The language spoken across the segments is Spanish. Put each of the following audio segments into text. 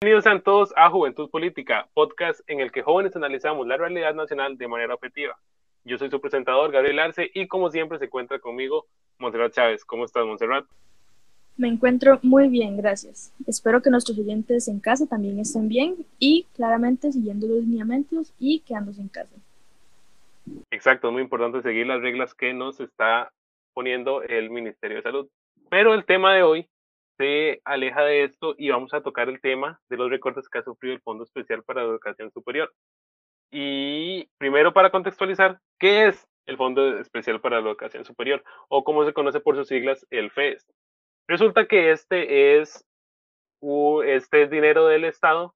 Bienvenidos a todos a Juventud Política, podcast en el que jóvenes analizamos la realidad nacional de manera objetiva. Yo soy su presentador, Gabriel Arce, y como siempre se encuentra conmigo Montserrat Chávez. ¿Cómo estás, Montserrat? Me encuentro muy bien, gracias. Espero que nuestros oyentes en casa también estén bien y claramente siguiendo los lineamientos y quedándose en casa. Exacto, es muy importante seguir las reglas que nos está poniendo el Ministerio de Salud. Pero el tema de hoy se aleja de esto y vamos a tocar el tema de los recortes que ha sufrido el Fondo Especial para Educación Superior. Y primero para contextualizar, ¿qué es el Fondo Especial para la Educación Superior o como se conoce por sus siglas, el FES? Resulta que este es, este dinero del Estado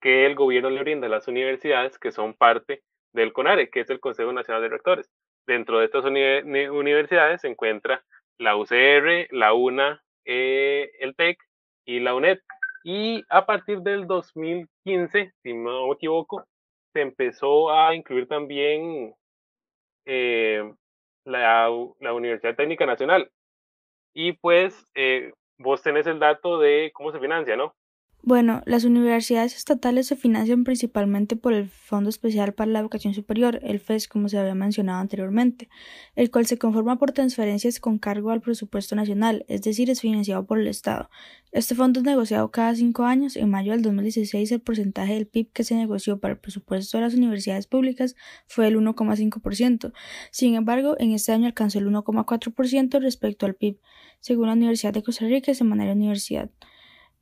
que el gobierno le brinda a las universidades que son parte del CONARE, que es el Consejo Nacional de Rectores. Dentro de estas universidades se encuentra la UCR, la UNA, eh, el TEC y la UNED. Y a partir del 2015, si no me equivoco, se empezó a incluir también eh, la, la, Universidad Técnica Nacional. Y pues eh, vos tenés el dato de cómo se financia, ¿no? Bueno, las universidades estatales se financian principalmente por el Fondo Especial para la Educación Superior, el FES, como se había mencionado anteriormente, el cual se conforma por transferencias con cargo al presupuesto nacional, es decir, es financiado por el Estado. Este fondo es negociado cada cinco años. En mayo del 2016, el porcentaje del PIB que se negoció para el presupuesto de las universidades públicas fue el 1,5%. Sin embargo, en este año alcanzó el 1,4% respecto al PIB, según la Universidad de Costa Rica y Semanario Universidad.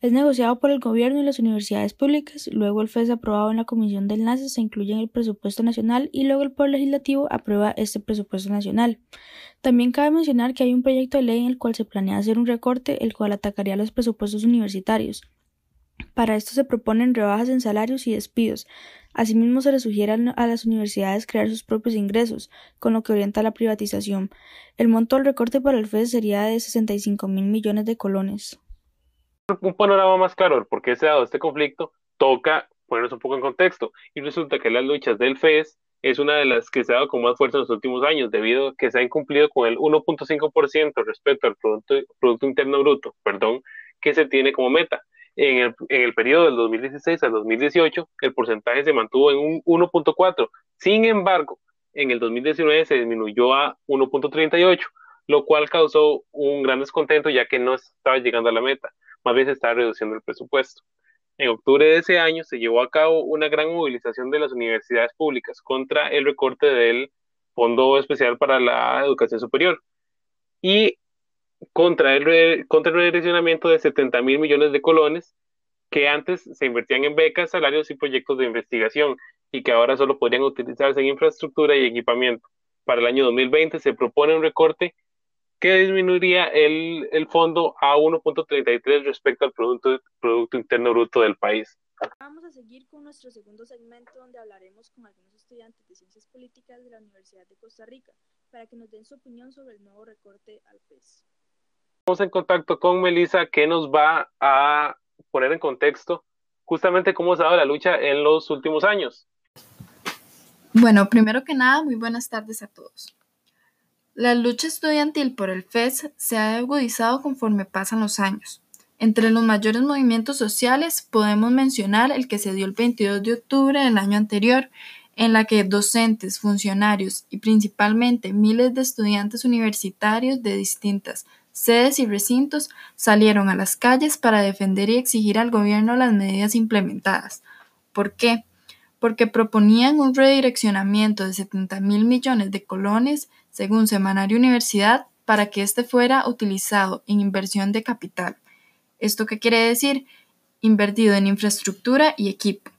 Es negociado por el gobierno y las universidades públicas, luego el FES aprobado en la Comisión del NASA se incluye en el presupuesto nacional y luego el Poder Legislativo aprueba este presupuesto nacional. También cabe mencionar que hay un proyecto de ley en el cual se planea hacer un recorte, el cual atacaría los presupuestos universitarios. Para esto se proponen rebajas en salarios y despidos. Asimismo, se le sugiere a las universidades crear sus propios ingresos, con lo que orienta la privatización. El monto del recorte para el FES sería de 65 mil millones de colones un panorama más claro por qué se ha dado este conflicto, toca ponernos un poco en contexto. Y resulta que las luchas del FES es una de las que se ha dado con más fuerza en los últimos años, debido a que se ha incumplido con el 1.5% respecto al producto, producto Interno Bruto, perdón, que se tiene como meta. En el, en el periodo del 2016 al 2018, el porcentaje se mantuvo en un 1.4. Sin embargo, en el 2019 se disminuyó a 1.38, lo cual causó un gran descontento ya que no estaba llegando a la meta más bien se está reduciendo el presupuesto. En octubre de ese año se llevó a cabo una gran movilización de las universidades públicas contra el recorte del Fondo Especial para la Educación Superior y contra el, contra el redireccionamiento de 70 mil millones de colones que antes se invertían en becas, salarios y proyectos de investigación y que ahora solo podrían utilizarse en infraestructura y equipamiento. Para el año 2020 se propone un recorte que disminuiría el, el fondo a 1.33 respecto al producto, producto Interno Bruto del país. Vamos a seguir con nuestro segundo segmento donde hablaremos con algunos estudiantes de Ciencias Políticas de la Universidad de Costa Rica para que nos den su opinión sobre el nuevo recorte al PES. Estamos en contacto con Melissa que nos va a poner en contexto justamente cómo se ha dado la lucha en los últimos años. Bueno, primero que nada, muy buenas tardes a todos. La lucha estudiantil por el FES se ha agudizado conforme pasan los años. Entre los mayores movimientos sociales podemos mencionar el que se dio el 22 de octubre del año anterior, en la que docentes, funcionarios y principalmente miles de estudiantes universitarios de distintas sedes y recintos salieron a las calles para defender y exigir al gobierno las medidas implementadas. ¿Por qué? Porque proponían un redireccionamiento de 70 mil millones de colones según Semanario Universidad, para que éste fuera utilizado en inversión de capital. ¿Esto qué quiere decir? Invertido en infraestructura y equipo,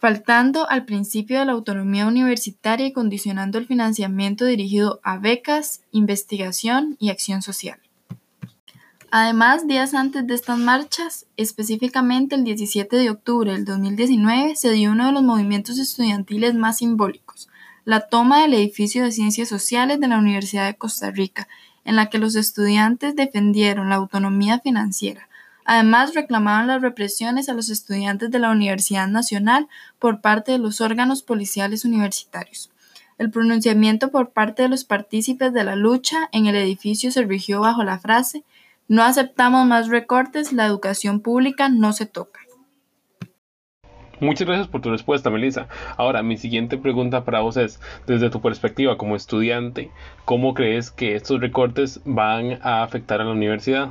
faltando al principio de la autonomía universitaria y condicionando el financiamiento dirigido a becas, investigación y acción social. Además, días antes de estas marchas, específicamente el 17 de octubre del 2019, se dio uno de los movimientos estudiantiles más simbólicos, la toma del edificio de Ciencias Sociales de la Universidad de Costa Rica, en la que los estudiantes defendieron la autonomía financiera. Además, reclamaban las represiones a los estudiantes de la Universidad Nacional por parte de los órganos policiales universitarios. El pronunciamiento por parte de los partícipes de la lucha en el edificio se rigió bajo la frase No aceptamos más recortes, la educación pública no se toca. Muchas gracias por tu respuesta, Melissa. Ahora, mi siguiente pregunta para vos es, desde tu perspectiva como estudiante, ¿cómo crees que estos recortes van a afectar a la universidad?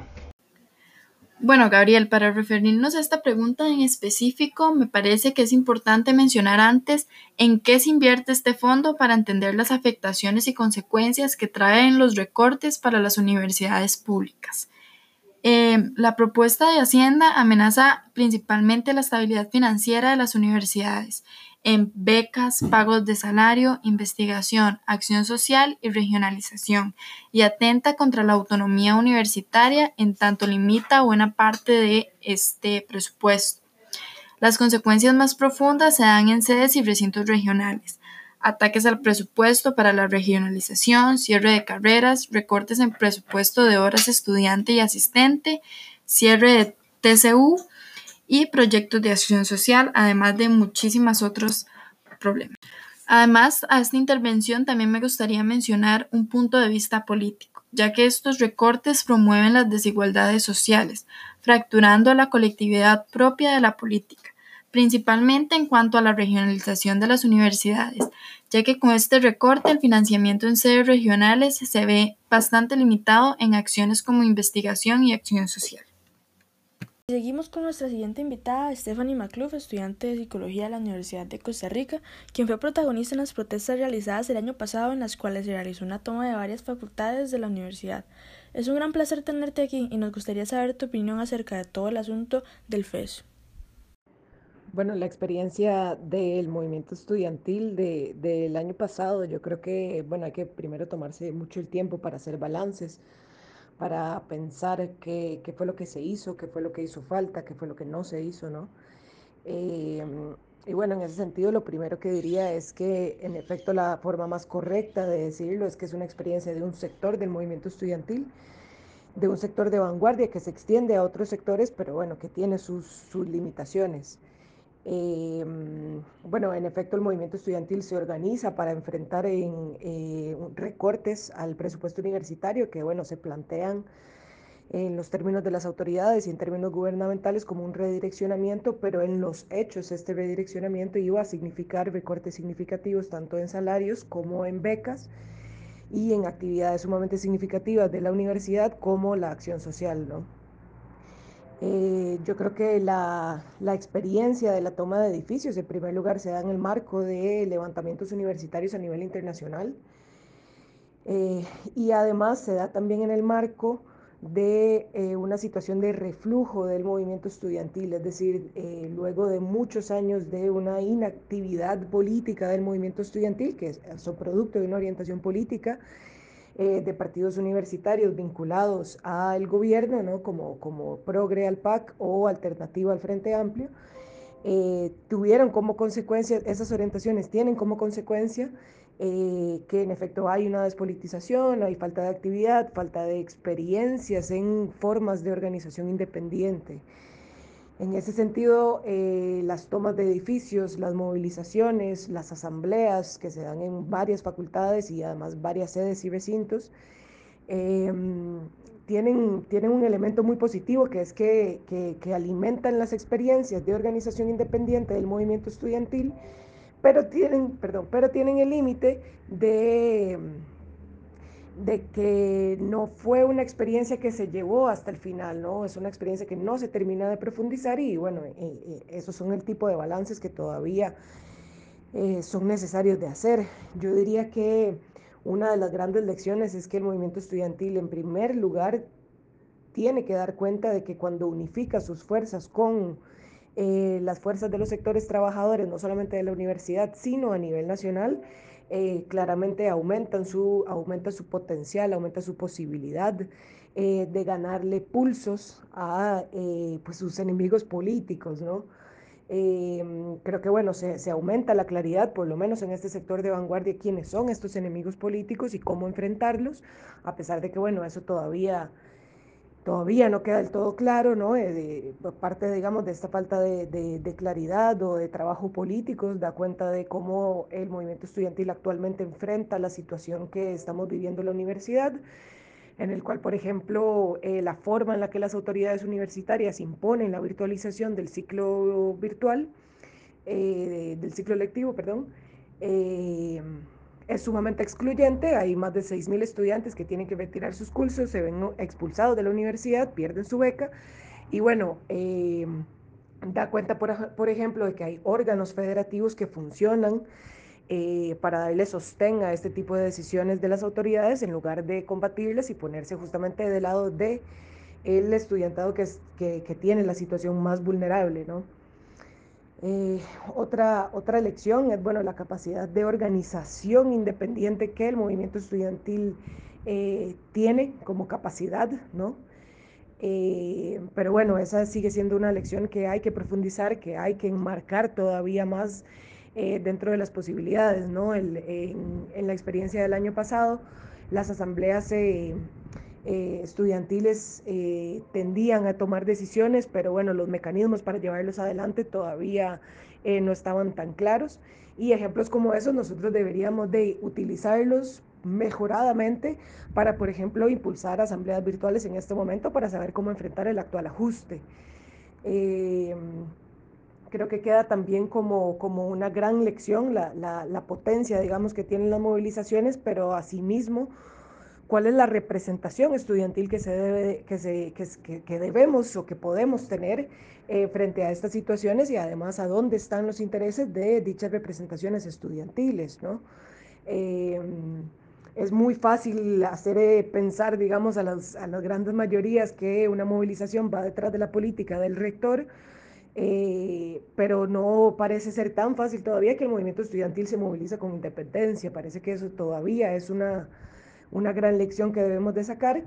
Bueno, Gabriel, para referirnos a esta pregunta en específico, me parece que es importante mencionar antes en qué se invierte este fondo para entender las afectaciones y consecuencias que traen los recortes para las universidades públicas. Eh, la propuesta de Hacienda amenaza principalmente la estabilidad financiera de las universidades en becas, pagos de salario, investigación, acción social y regionalización, y atenta contra la autonomía universitaria en tanto limita buena parte de este presupuesto. Las consecuencias más profundas se dan en sedes y recintos regionales, ataques al presupuesto para la regionalización, cierre de carreras, recortes en presupuesto de horas estudiante y asistente, cierre de TCU y proyectos de acción social, además de muchísimos otros problemas. Además, a esta intervención también me gustaría mencionar un punto de vista político, ya que estos recortes promueven las desigualdades sociales, fracturando la colectividad propia de la política principalmente en cuanto a la regionalización de las universidades, ya que con este recorte el financiamiento en sedes regionales se ve bastante limitado en acciones como investigación y acción social. Seguimos con nuestra siguiente invitada, Stephanie McClough, estudiante de Psicología de la Universidad de Costa Rica, quien fue protagonista en las protestas realizadas el año pasado en las cuales se realizó una toma de varias facultades de la universidad. Es un gran placer tenerte aquí y nos gustaría saber tu opinión acerca de todo el asunto del FES. Bueno, la experiencia del movimiento estudiantil de, del año pasado, yo creo que, bueno, hay que primero tomarse mucho el tiempo para hacer balances, para pensar qué, qué fue lo que se hizo, qué fue lo que hizo falta, qué fue lo que no se hizo, ¿no? Em, y bueno, en ese sentido, lo primero que diría es que, en efecto, la forma más correcta de decirlo es que es una experiencia de un sector del movimiento estudiantil, de un sector de vanguardia que se extiende a otros sectores, pero bueno, que tiene sus, sus limitaciones. Em, bueno, en efecto, el movimiento estudiantil se organiza para enfrentar en, eh, recortes al presupuesto universitario que, bueno, se plantean en los términos de las autoridades y en términos gubernamentales como un redireccionamiento, pero en los hechos este redireccionamiento iba a significar recortes significativos tanto en salarios como en becas y en actividades sumamente significativas de la universidad como la acción social, ¿no? Eh, yo creo que la, la, experiencia de la toma de edificios, en primer lugar, se da en el marco de levantamientos universitarios a nivel internacional eh, y además se da también en el marco de eh, una situación de reflujo del movimiento estudiantil, es decir, luego de muchos años de una inactividad política del movimiento estudiantil, que es, es producto de una orientación política, eh, de partidos universitarios vinculados al gobierno, ¿no? como, como Progre al PAC o Alternativa al Frente Amplio, eh, tuvieron como consecuencia, esas orientaciones tienen como consecuencia eh, que en efecto hay una despolitización, hay falta de actividad, falta de experiencias en formas de organización independiente. En ese sentido, eh, las tomas de edificios, las movilizaciones, las asambleas que se dan en varias facultades y además varias sedes y recintos, em, tienen, tienen un elemento muy positivo que es que, que, alimentan las experiencias de organización independiente del movimiento estudiantil, pero tienen, perdón, pero tienen el límite de de que no fue una experiencia que se llevó hasta el final, ¿no? Es una experiencia que no se termina de profundizar y bueno, eh, eh, esos son el tipo de balances que todavía eh, son necesarios de hacer. Yo diría que una de las grandes lecciones es que el movimiento estudiantil en primer lugar tiene que dar cuenta de que cuando unifica sus fuerzas con las fuerzas de los sectores trabajadores, no solamente de la universidad, sino a nivel nacional, eh, claramente aumentan su, aumenta su potencial, aumenta su posibilidad eh, de ganarle pulsos a eh, pues sus enemigos políticos, ¿no? creo que bueno, se, se, aumenta la claridad, por lo menos en este sector de vanguardia, quiénes son estos enemigos políticos y cómo enfrentarlos, a pesar de que bueno, eso todavía todavía no queda del todo claro, ¿no? Eh, parte, digamos, de esta falta de, de, claridad o de trabajo político, da cuenta de cómo el movimiento estudiantil actualmente enfrenta la situación que estamos viviendo en la universidad, en el cual, por ejemplo, eh, la forma en la que las autoridades universitarias imponen la virtualización del ciclo virtual, eh, del ciclo lectivo, perdón, es sumamente excluyente. Hay más de 6.000 estudiantes que tienen que retirar sus cursos, se ven expulsados de la universidad, pierden su beca. Y bueno, eh, da cuenta, por, por, ejemplo, de que hay órganos federativos que funcionan eh, para darle sostén a este tipo de decisiones de las autoridades en lugar de combatirlas y ponerse justamente del lado de el estudiantado que, es, que, que tiene la situación más vulnerable, ¿no? Eh, otra, otra lección es bueno, la capacidad de organización independiente que el movimiento estudiantil eh, tiene como capacidad, ¿no? Eh, pero bueno, esa sigue siendo una lección que hay que profundizar, que hay que enmarcar todavía más eh, dentro de las posibilidades, ¿no? El, en, en, la experiencia del año pasado, las asambleas eh, eh, estudiantiles eh, tendían a tomar decisiones, pero bueno, los mecanismos para llevarlos adelante todavía eh, no estaban tan claros. Y ejemplos como esos nosotros deberíamos de utilizarlos mejoradamente para, por ejemplo, impulsar asambleas virtuales en este momento para saber cómo enfrentar el actual ajuste. Creo que queda también como, como una gran lección la, la, la, potencia, digamos, que tienen las movilizaciones, pero asimismo cuál es la representación estudiantil que, se debe, que, se, que, que debemos o que podemos tener eh, frente a estas situaciones y además a dónde están los intereses de dichas representaciones estudiantiles, ¿no? Eh, es muy fácil hacer eh, pensar, digamos, a las, a las, grandes mayorías que una movilización va detrás de la política del rector, eh, pero no parece ser tan fácil todavía que el movimiento estudiantil se moviliza con independencia. Parece que eso todavía es una, una gran lección que debemos de sacar.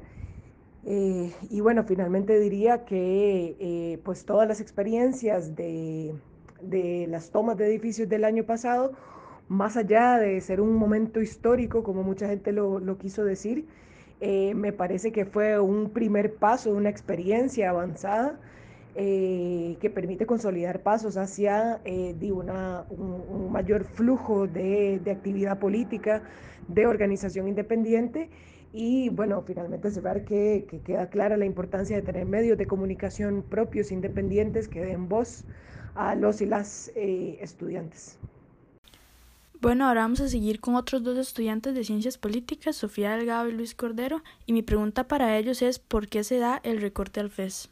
Eh, y bueno, finalmente diría que eh, pues todas las experiencias de, de, las tomas de edificios del año pasado, más allá de ser un momento histórico, como mucha gente lo, quiso decir, eh, me parece que fue un primer paso, una experiencia avanzada eh, que permite consolidar pasos hacia eh, una, un, un, mayor flujo de, de, actividad política, de organización independiente y bueno, finalmente cerrar que, que, queda clara la importancia de tener medios de comunicación propios, independientes, que den voz a los y las eh, estudiantes. Bueno, ahora vamos a seguir con otros dos estudiantes de ciencias políticas, Sofía Delgado y Luis Cordero, y mi pregunta para ellos es ¿por qué se da el recorte al FES?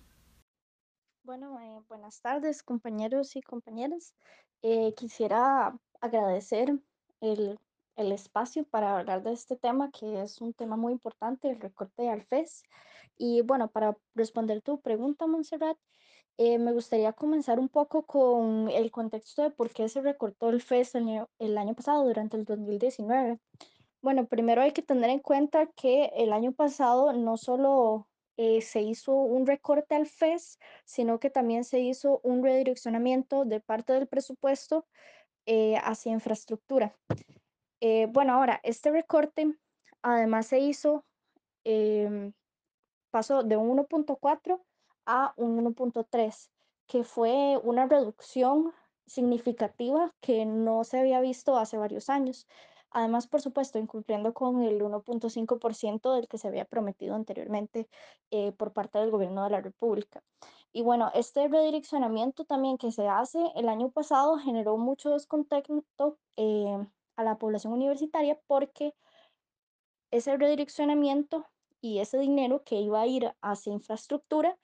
Bueno, eh, buenas tardes compañeros y compañeras. Eh, quisiera agradecer el, el, espacio para hablar de este tema, que es un tema muy importante, el recorte al FES. Y bueno, para responder tu pregunta, Montserrat, eh, me gustaría comenzar un poco con el contexto de por qué se recortó el FES el año, el año pasado, durante el 2019. Bueno, primero hay que tener en cuenta que el año pasado no solo eh, se hizo un recorte al FES, sino que también se hizo un redireccionamiento de parte del presupuesto eh, hacia infraestructura. Eh, bueno, ahora, este recorte además se hizo, em, pasó de un 1.4 a un 1.3, que fue una reducción significativa que no se había visto hace varios años. Además, por supuesto, incumpliendo con el 1.5% del que se había prometido anteriormente eh, por parte del gobierno de la República. Y bueno, este redireccionamiento también que se hace el año pasado generó mucho descontento eh, a la población universitaria porque ese redireccionamiento y ese dinero que iba a ir hacia infraestructura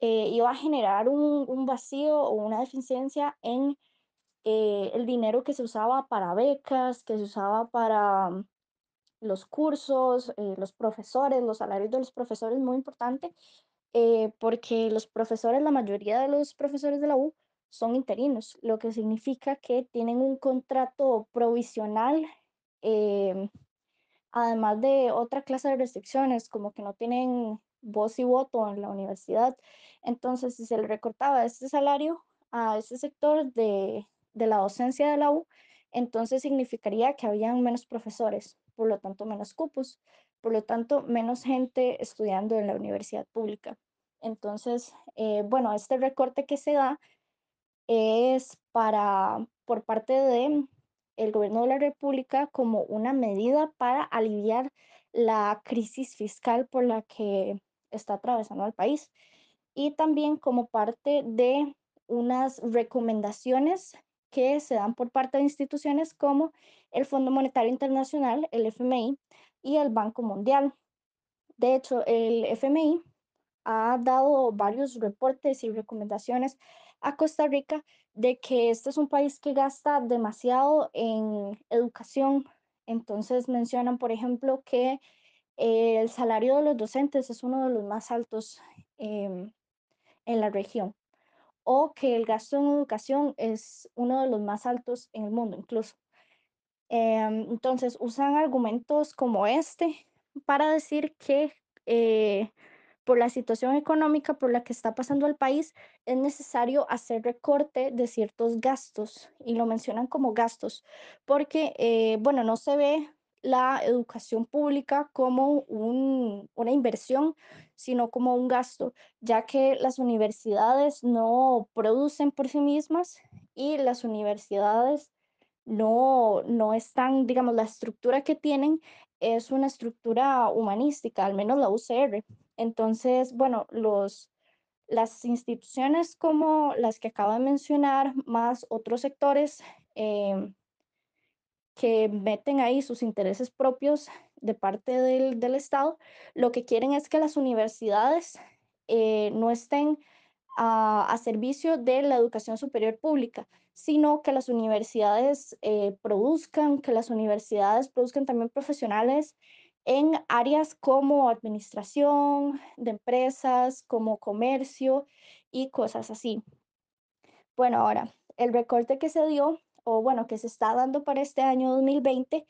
eh, iba a generar un, un vacío o una deficiencia en eh, el dinero que se usaba para becas, que se usaba para um, los cursos, eh, los profesores, los salarios de los profesores, muy importante, eh, porque los profesores, la mayoría de los profesores de la U son interinos, lo que significa que tienen un contrato provisional, em, además de otra clase de restricciones, como que no tienen voz y voto en la universidad. Entonces, si se le recortaba este salario a ese sector de, de la docencia de la U, entonces significaría que habían menos profesores, por lo tanto menos cupos, por lo tanto menos gente estudiando en la universidad pública. Entonces, eh, bueno, este recorte que se da es para, por parte de el gobierno de la República como una medida para aliviar la crisis fiscal por la que está atravesando el país y también como parte de unas recomendaciones que se dan por parte de instituciones como el Fondo Monetario Internacional, el FMI, y el Banco Mundial. De hecho, el FMI ha dado varios reportes y recomendaciones a Costa Rica de que este es un país que gasta demasiado en educación. Entonces mencionan, por ejemplo, que el salario de los docentes es uno de los más altos em, en la región o que el gasto en educación es uno de los más altos en el mundo incluso. Em, entonces usan argumentos como este para decir que eh, por la situación económica por la que está pasando el país, es necesario hacer recorte de ciertos gastos y lo mencionan como gastos porque, eh, bueno, no se ve la educación pública como un, una inversión, sino como un gasto, ya que las universidades no producen por sí mismas y las universidades no, no están, digamos, la estructura que tienen es una estructura humanística, al menos la UCR. Entonces, bueno, los, las instituciones como las que acabo de mencionar, más otros sectores, em, que meten ahí sus intereses propios de parte del, del Estado, lo que quieren es que las universidades eh, no estén a, a, servicio de la educación superior pública, sino que las universidades eh, produzcan, que las universidades produzcan también profesionales en áreas como administración de empresas, como comercio y cosas así. Bueno, ahora, el recorte que se dio o bueno, que se está dando para este año 2020,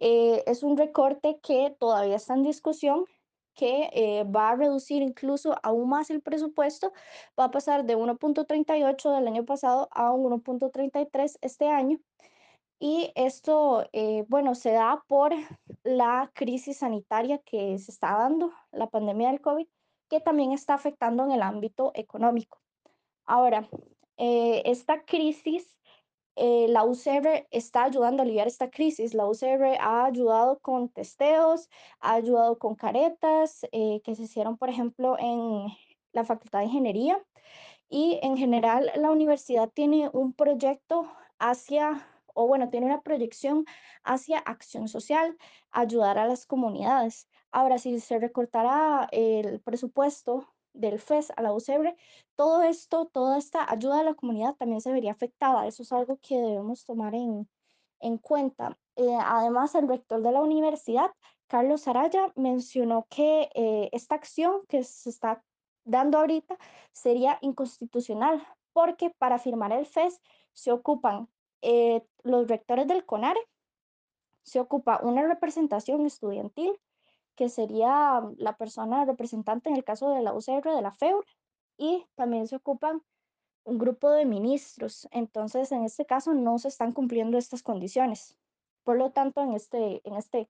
eh, es un recorte que todavía está en discusión, que eh, va a reducir incluso aún más el presupuesto, va a pasar de 1.38 del año pasado a 1.33 este año. Y esto, eh, bueno, se da por la crisis sanitaria que se está dando, la pandemia del COVID, que también está afectando en el ámbito económico. Ahora, eh, esta crisis eh, la UCR está ayudando a aliviar esta crisis. La UCR ha ayudado con testeos, ha ayudado con caretas eh, que se hicieron, por ejemplo, en la Facultad de Ingeniería. Y en general la universidad tiene un proyecto hacia, o bueno, tiene una proyección hacia acción social, ayudar a las comunidades. Ahora, si se recortara el presupuesto del FES a la UCR, todo esto, toda esta ayuda a la comunidad también se vería afectada. Eso es algo que debemos tomar en, en cuenta. Eh, además, el rector de la universidad, Carlos Araya, mencionó que eh, esta acción que se está dando ahorita sería inconstitucional porque para firmar el FES se ocupan eh, los rectores del CONARE, se ocupa una representación estudiantil, que sería la persona representante en el caso de la UCR, de la FEUR, y también se ocupan un grupo de ministros. Entonces, en este caso no se están cumpliendo estas condiciones. Por lo tanto, en este, en este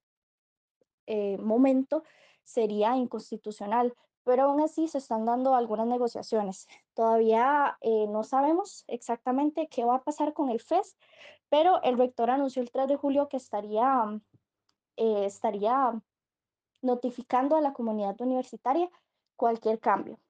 eh, momento sería inconstitucional, pero aún así se están dando algunas negociaciones. Todavía eh, no sabemos exactamente qué va a pasar con el FES, pero el rector anunció el 3 de julio que estaría, eh, estaría notificando a la comunidad universitaria cualquier cambio.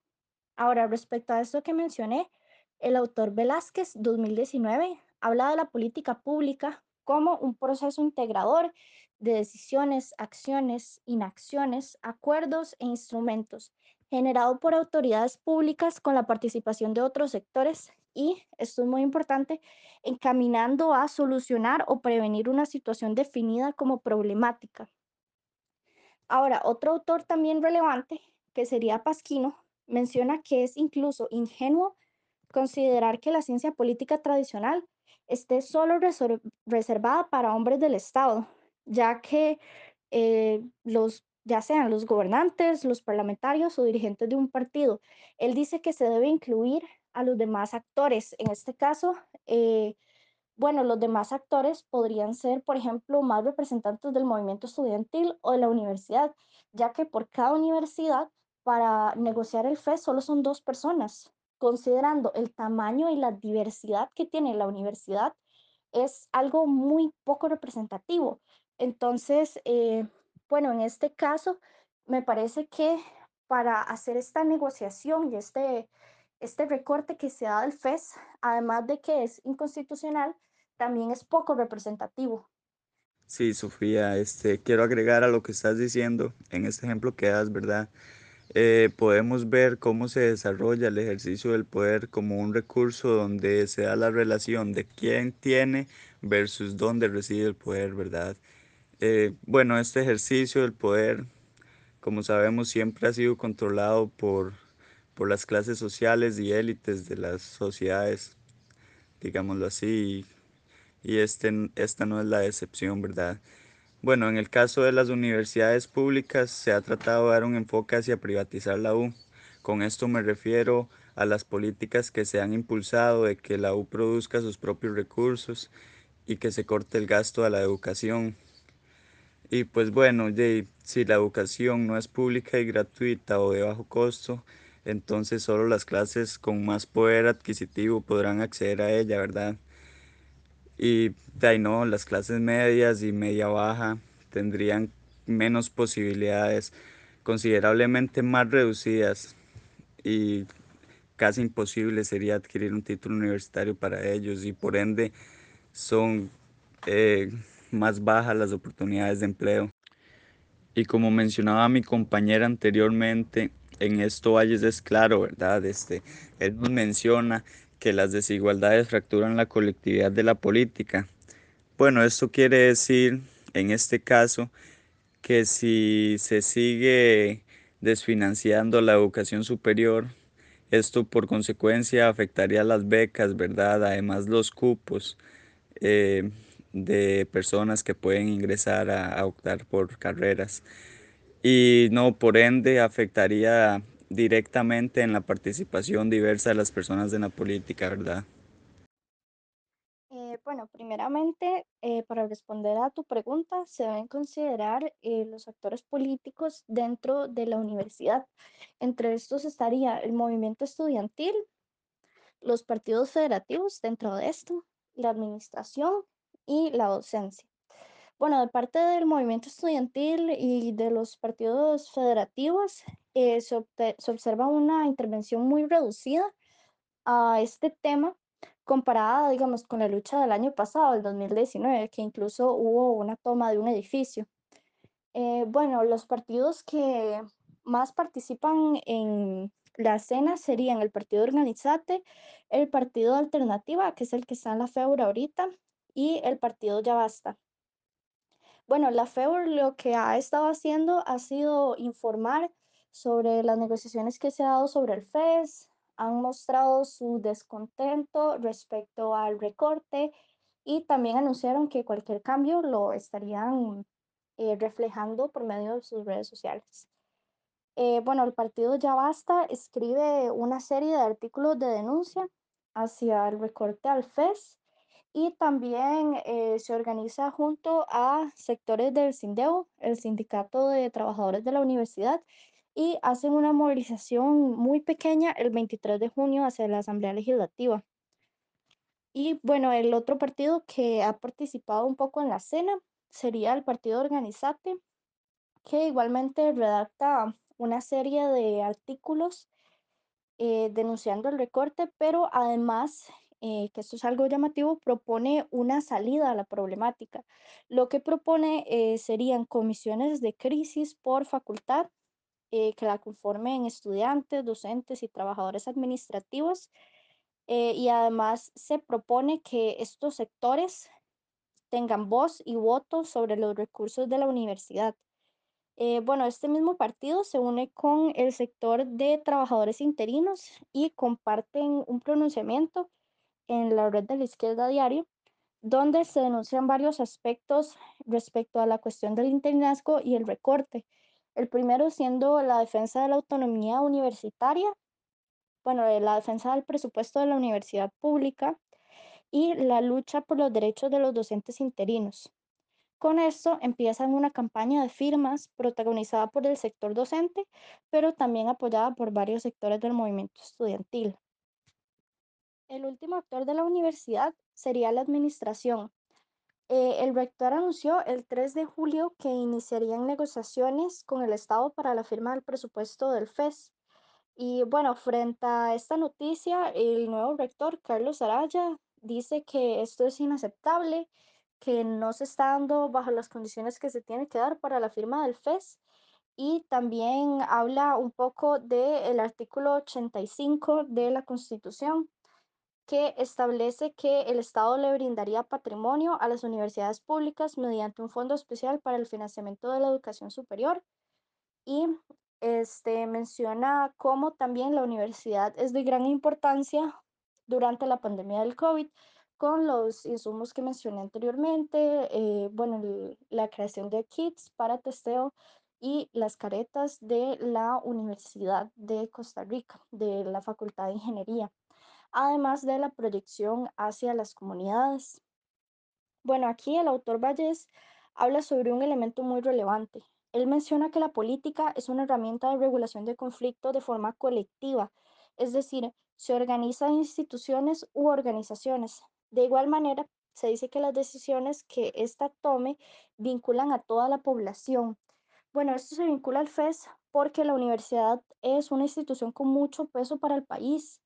Ahora, respecto a esto que mencioné, el autor Velázquez 2019 habla de la política pública como un proceso integrador de decisiones, acciones, inacciones, acuerdos e instrumentos, generado por autoridades públicas con la participación de otros sectores y, esto es muy importante, encaminando a solucionar o prevenir una situación definida como problemática, Ahora, otro autor también relevante, que sería Pasquino, menciona que es incluso ingenuo considerar que la ciencia política tradicional esté solo reservada para hombres del Estado, ya que eh, los, ya sean los gobernantes, los parlamentarios o dirigentes de un partido, él dice que se debe incluir a los demás actores. En este caso, eh, bueno, los demás actores podrían ser, por ejemplo, más representantes del movimiento estudiantil o de la universidad, ya que por cada universidad, para negociar el FES solo son dos personas. Considerando el tamaño y la diversidad que tiene la universidad, es algo muy poco representativo. Entonces, eh, bueno, en este caso, me parece que para hacer esta negociación y este, Este recorte que se da del FES, además de que es inconstitucional, también es poco representativo. Sí, Sofía, este, quiero agregar a lo que estás diciendo en este ejemplo que das, ¿verdad? Eh, podemos ver cómo se desarrolla el ejercicio del poder como un recurso donde se da la relación de quién tiene versus dónde reside el poder, ¿verdad? Eh, bueno, este ejercicio del poder, como sabemos, siempre ha sido controlado por, por las clases sociales y élites de las sociedades, digámoslo así, y este, esta no es la excepción, ¿verdad? Bueno, en el caso de las universidades públicas se ha tratado de dar un enfoque hacia privatizar la U. Con esto me refiero a las políticas que se han impulsado de que la U produzca sus propios recursos y que se corte el gasto a la educación. Y pues bueno, si la educación no es pública y gratuita o de bajo costo, entonces solo las clases con más poder adquisitivo podrán acceder a ella, ¿verdad? Y de ahí no, las clases medias y media baja tendrían menos posibilidades, considerablemente más reducidas y casi imposible sería adquirir un título universitario para ellos y por ende son eh, más bajas las oportunidades de empleo. Y como mencionaba mi compañera anteriormente, en esto Valles es claro, ¿verdad? Este, él nos menciona que las desigualdades fracturan la colectividad de la política. Bueno, esto quiere decir, en este caso, que si se sigue desfinanciando la educación superior, esto por consecuencia afectaría las becas, ¿verdad? Además los cupos eh, de personas que pueden ingresar a, a optar por carreras. Y no, por ende, afectaría directamente en la participación diversa de las personas en la política, ¿verdad? Eh, bueno, primeramente, eh, para responder a tu pregunta, se deben considerar eh, los actores políticos dentro de la universidad. Entre estos estaría el movimiento estudiantil, los partidos federativos dentro de esto, la administración y la docencia. Bueno, de parte del movimiento estudiantil y de los partidos federativos, eh, se, se observa una intervención muy reducida a este tema comparada, digamos, con la lucha del año pasado, el 2019, que incluso hubo una toma de un edificio. Eh, bueno, los partidos que más participan en la escena serían el Partido Organizate, el Partido Alternativa, que es el que está en la FEUR ahorita, y el Partido Ya Basta. Bueno, la FEUR lo que ha estado haciendo ha sido informar sobre las negociaciones que se ha dado sobre el FES, han mostrado su descontento respecto al recorte y también anunciaron que cualquier cambio lo estarían eh, reflejando por medio de sus redes sociales. Eh, bueno, el partido Ya Basta escribe una serie de artículos de denuncia hacia el recorte al FES y también eh, se organiza junto a sectores del SINDEO, el Sindicato de Trabajadores de la Universidad, y hacen una movilización muy pequeña el 23 de junio hacia la Asamblea Legislativa. Y bueno, el otro partido que ha participado un poco en la cena sería el Partido Organizate, que igualmente redacta una serie de artículos eh, denunciando el recorte, pero además eh, que esto es algo llamativo, propone una salida a la problemática. Lo que propone eh, serían comisiones de crisis por facultad eh, que la conformen estudiantes, docentes y trabajadores administrativos. y además se propone que estos sectores tengan voz y voto sobre los recursos de la universidad. bueno, este mismo partido se une con el sector de trabajadores interinos y comparten un pronunciamiento en la red de la izquierda diario, donde se denuncian varios aspectos respecto a la cuestión del interinazgo y el recorte. El primero siendo la defensa de la autonomía universitaria, bueno, la defensa del presupuesto de la universidad pública y la lucha por los derechos de los docentes interinos. Con esto empiezan una campaña de firmas protagonizada por el sector docente, pero también apoyada por varios sectores del movimiento estudiantil. El último actor de la universidad sería la administración. Eh, el rector anunció el 3 de julio que iniciarían negociaciones con el Estado para la firma del presupuesto del FES. Y bueno, frente a esta noticia, el nuevo rector, Carlos Araya, dice que esto es inaceptable, que no se está dando bajo las condiciones que se tiene que dar para la firma del FES y también habla un poco del artículo 85 de la Constitución que establece que el Estado le brindaría patrimonio a las universidades públicas mediante un fondo especial para el financiamiento de la educación superior. Y este, menciona cómo también la universidad es de gran importancia durante la pandemia del COVID con los insumos que mencioné anteriormente, eh, bueno, la creación de kits para testeo y las caretas de la Universidad de Costa Rica, de la Facultad de Ingeniería, además de la proyección hacia las comunidades. Bueno, aquí el autor Valles habla sobre un elemento muy relevante. Él menciona que la política es una herramienta de regulación de conflicto de forma colectiva, es decir, se organizan instituciones u organizaciones. De igual manera, se dice que las decisiones que ésta tome vinculan a toda la población. Bueno, esto se vincula al FES porque la universidad es una institución con mucho peso para el país.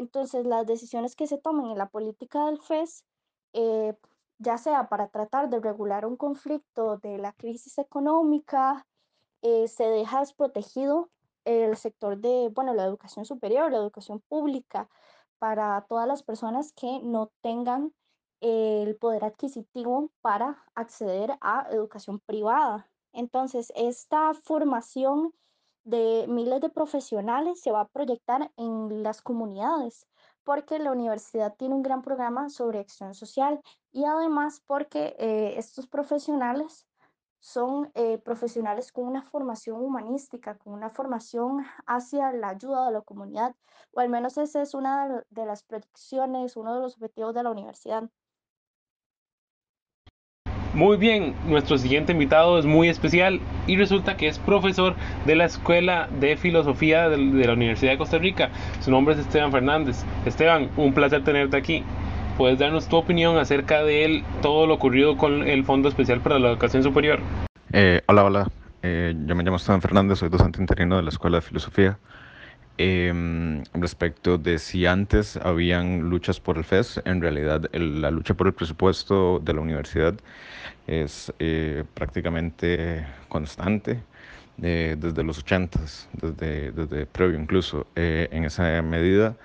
Entonces, las decisiones que se tomen en la política del FES eh, ya sea para tratar de regular un conflicto de la crisis económica, eh, se deja desprotegido el sector de, bueno, la educación superior, la educación pública, para todas las personas que no tengan el poder adquisitivo para acceder a educación privada. Entonces, esta formación de miles de profesionales se va a proyectar en las comunidades porque la universidad tiene un gran programa sobre acción social y además porque eh, estos profesionales son eh, profesionales con una formación humanística, con una formación hacia la ayuda de la comunidad, o al menos esa es una de las proyecciones, uno de los objetivos de la universidad. Muy bien, nuestro siguiente invitado es muy especial y resulta que es profesor de la Escuela de Filosofía de, la Universidad de Costa Rica. Su nombre es Esteban Fernández. Esteban, un placer tenerte aquí. ¿Puedes darnos tu opinión acerca de él, todo lo ocurrido con el Fondo Especial para la Educación Superior? Eh, hola, hola. Eh, yo me llamo Esteban Fernández, soy docente interino de la Escuela de Filosofía. Eh, respecto de si antes habían luchas por el FES, en realidad la lucha por el presupuesto de la universidad es eh, prácticamente constante eh, desde los 80, desde, desde previo incluso. Eh, en esa medida,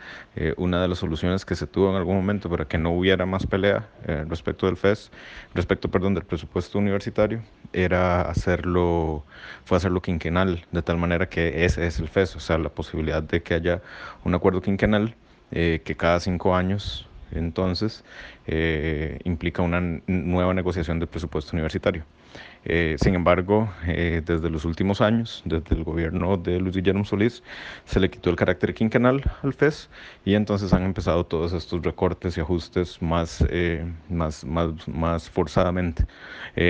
una de las soluciones que se tuvo en algún momento para que no hubiera más pelea respecto del FES, respecto, perdón, del presupuesto universitario, era hacerlo, fue hacerlo quinquenal, de tal manera que ese es el FES, o sea, la posibilidad de que haya un acuerdo quinquenal que cada cinco años entonces eh, implica una nueva negociación del presupuesto universitario. Eh, sin embargo, eh, desde los últimos años, desde el gobierno de Luis Guillermo Solís, se le quitó el carácter quinquenal al FES y entonces han empezado todos estos recortes y ajustes más, más, más, más forzadamente.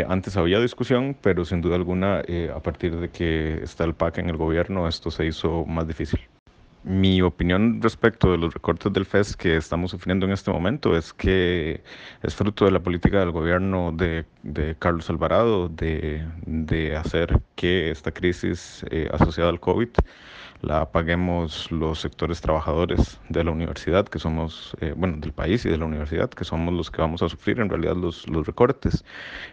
antes había discusión, pero sin duda alguna, a partir de que está el PAC en el gobierno, esto se hizo más difícil. Mi opinión respecto de los recortes del FES que estamos sufriendo en este momento es que es fruto de la política del gobierno de, de Carlos Alvarado de, de, hacer que esta crisis eh, asociada al COVID la paguemos los sectores trabajadores de la universidad, que somos, eh, bueno, del país y de la universidad, que somos los que vamos a sufrir en realidad los, los recortes.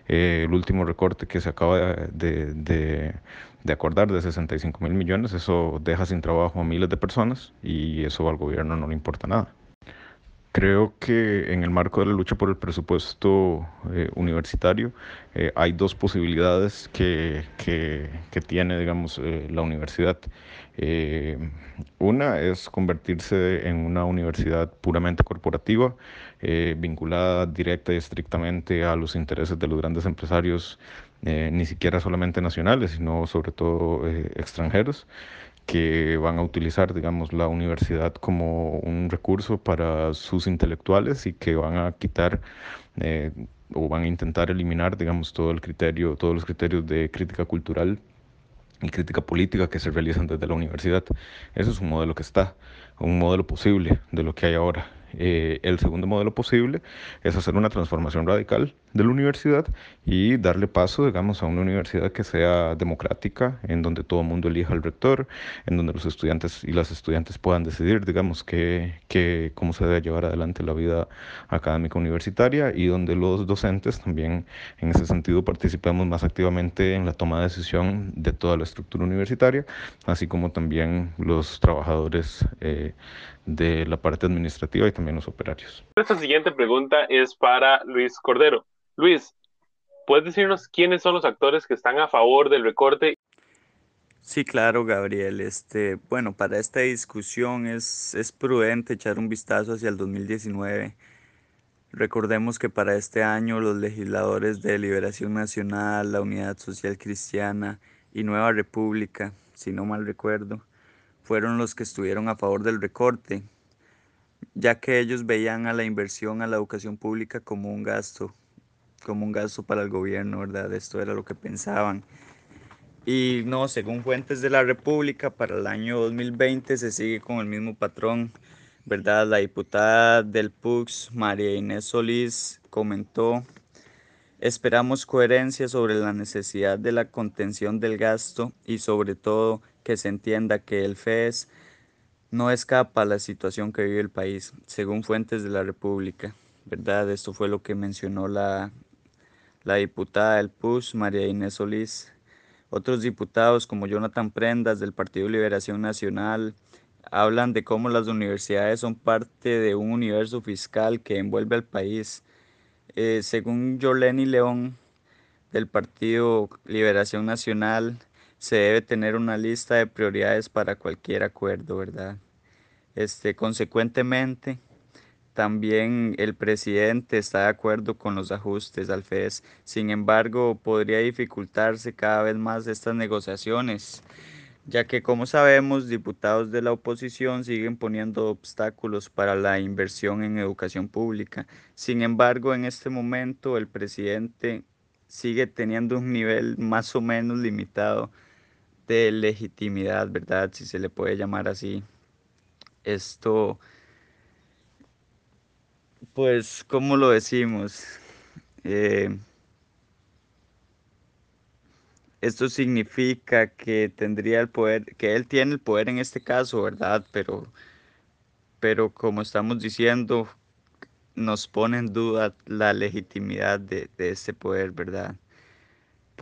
Eh, el último recorte que se acaba de, de de acordar de 65 mil millones, eso deja sin trabajo a miles de personas y eso al gobierno no le importa nada. Creo que en el marco de la lucha por el presupuesto eh, universitario eh, hay dos posibilidades que, que, tiene, digamos, eh, la universidad. Una es convertirse en una universidad puramente corporativa, vinculada directa y estrictamente a los intereses de los grandes empresarios eh, ni siquiera solamente nacionales, sino sobre todo eh, extranjeros, que van a utilizar, digamos, la universidad como un recurso para sus intelectuales y que van a quitar eh, o van a intentar eliminar, digamos, todo el criterio, todos los criterios de crítica cultural y crítica política que se realizan desde la universidad. Eso es un modelo que está, un modelo posible de lo que hay ahora. El segundo modelo posible es hacer una transformación radical de la universidad y darle paso, digamos, a una universidad que sea democrática, en donde todo el mundo elija al rector, en donde los estudiantes y las estudiantes puedan decidir, digamos, que, cómo se debe llevar adelante la vida académica universitaria y donde los docentes también, en ese sentido, participemos más activamente en la toma de decisión de toda la estructura universitaria, así como también los trabajadores eh, de la parte administrativa y también los operarios. Esta siguiente pregunta es para Luis Cordero. Luis, ¿puedes decirnos quiénes son los actores que están a favor del recorte? Sí, claro, Gabriel. Este, bueno, para esta discusión es, es prudente echar un vistazo hacia el 2019. Recordemos que para este año los legisladores de Liberación Nacional, la Unidad Social Cristiana y Nueva República, si no mal recuerdo, fueron los que estuvieron a favor del recorte, ya que ellos veían a la inversión a la educación pública como un gasto, como un gasto para el gobierno, ¿verdad? Esto era lo que pensaban. Y no, según fuentes de la República, para el año 2020 se sigue con el mismo patrón, ¿verdad? La diputada del PUX, María Inés Solís, comentó, esperamos coherencia sobre la necesidad de la contención del gasto y sobre todo que se entienda que el FES no escapa a la situación que vive el país, según fuentes de la República. ¿Verdad? Esto fue lo que mencionó la, la diputada del PUS, María Inés Solís. Otros diputados como Jonathan Prendas del Partido Liberación Nacional hablan de cómo las universidades son parte de un universo fiscal que envuelve al país. Eh, según Yoleni León del Partido Liberación Nacional, se debe tener una lista de prioridades para cualquier acuerdo, ¿verdad? Este, consecuentemente, también el presidente está de acuerdo con los ajustes al FES. Sin embargo, podría dificultarse cada vez más estas negociaciones, ya que como sabemos, diputados de la oposición siguen poniendo obstáculos para la inversión en educación pública. Sin embargo, en este momento el presidente sigue teniendo un nivel más o menos limitado de legitimidad, ¿verdad? Si se le puede llamar así. Esto, pues, ¿cómo lo decimos? Eh, esto significa que tendría el poder, que él tiene el poder en este caso, ¿verdad? Pero, pero como estamos diciendo, nos pone en duda la legitimidad de, de este poder, ¿verdad?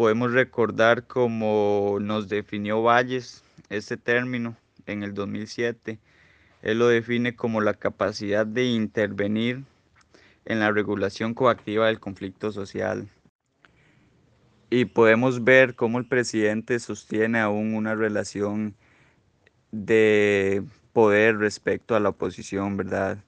podemos recordar cómo nos definió Valles este término en el 2007. Él lo define como la capacidad de intervenir en la regulación coactiva del conflicto social. Y podemos ver cómo el presidente sostiene aún una relación de poder respecto a la oposición, ¿verdad?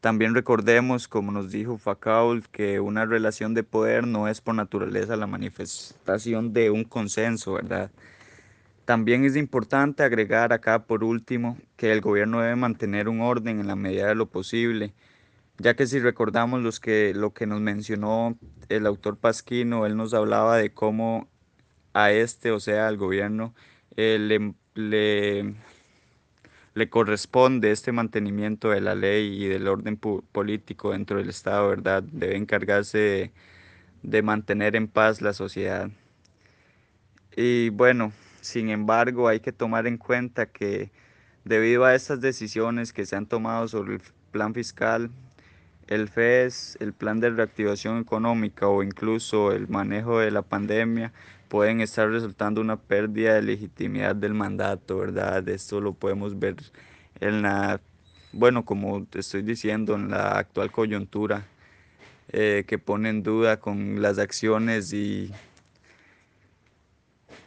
También recordemos, como nos dijo Facaul, que una relación de poder no es por naturaleza la manifestación de un consenso, ¿verdad? También es importante agregar acá por último que el gobierno debe mantener un orden en la medida de lo posible, ya que si recordamos los que, lo que nos mencionó el autor Pasquino, él nos hablaba de cómo a este, o sea, al gobierno, eh, le, le le corresponde este mantenimiento de la ley y del orden político dentro del Estado, ¿verdad? Debe encargarse de, mantener en paz la sociedad. Y bueno, sin embargo, hay que tomar en cuenta que debido a estas decisiones que se han tomado sobre el plan fiscal, el FES, el plan de reactivación económica o incluso el manejo de la pandemia, pueden estar resultando una pérdida de legitimidad del mandato, ¿verdad? Esto lo podemos ver en la, bueno, como te estoy diciendo, en la actual coyuntura eh, que pone en duda con las acciones y,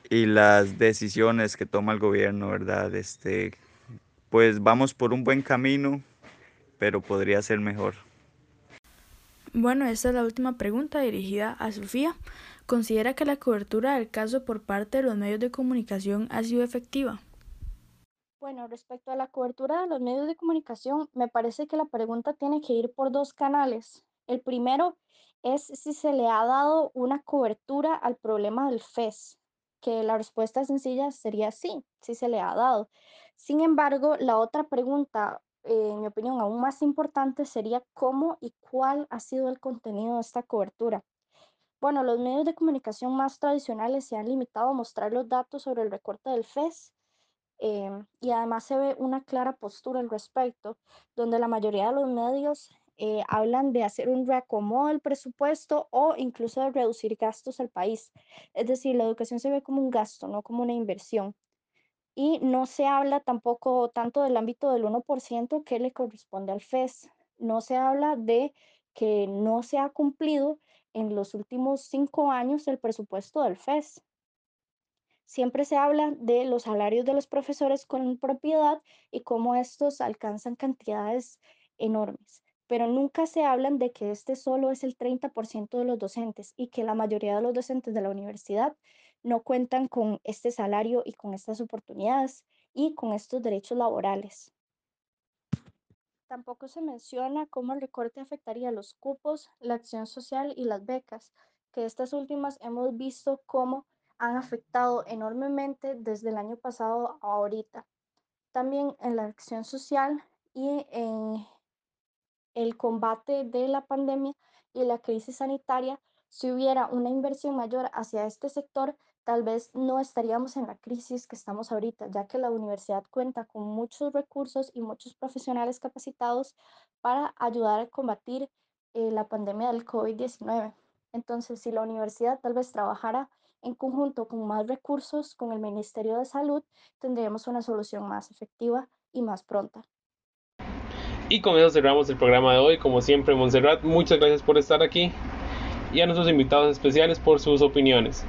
y las decisiones que toma el gobierno, ¿verdad? Este, pues vamos por un buen camino, pero podría ser mejor. Bueno, esta es la última pregunta dirigida a Sofía considera que la cobertura del caso por parte de los medios de comunicación ha sido efectiva. Bueno, respecto a la cobertura de los medios de comunicación, me parece que la pregunta tiene que ir por dos canales. El primero es si se le ha dado una cobertura al problema del FES, que la respuesta sencilla sería sí, sí se le ha dado. Sin embargo, la otra pregunta, en mi opinión, aún más importante sería cómo y cuál ha sido el contenido de esta cobertura. Bueno, los medios de comunicación más tradicionales se han limitado a mostrar los datos sobre el recorte del FES em, y además se ve una clara postura al respecto, donde la mayoría de los medios eh, hablan de hacer un reacomodo del presupuesto o incluso de reducir gastos al país. Es decir, la educación se ve como un gasto, no como una inversión. Y no se habla tampoco tanto del ámbito del 1% que le corresponde al FES. No se habla de que no se ha cumplido en los últimos cinco años el presupuesto del FES. Siempre se habla de los salarios de los profesores con propiedad y cómo estos alcanzan cantidades enormes, pero nunca se hablan de que este solo es el 30% de los docentes y que la mayoría de los docentes de la universidad no cuentan con este salario y con estas oportunidades y con estos derechos laborales. Tampoco se menciona cómo el recorte afectaría los cupos, la acción social y las becas, que estas últimas hemos visto cómo han afectado enormemente desde el año pasado a ahorita. También en la acción social y en el combate de la pandemia y la crisis sanitaria, si hubiera una inversión mayor hacia este sector, tal vez no estaríamos en la crisis que estamos ahorita, ya que la universidad cuenta con muchos recursos y muchos profesionales capacitados para ayudar a combatir eh, la pandemia del COVID-19. Entonces, si la universidad tal vez trabajara en conjunto con más recursos con el Ministerio de Salud, tendríamos una solución más efectiva y más pronta. Y con eso cerramos el programa de hoy. Como siempre, Montserrat, muchas gracias por estar aquí y a nuestros invitados especiales por sus opiniones.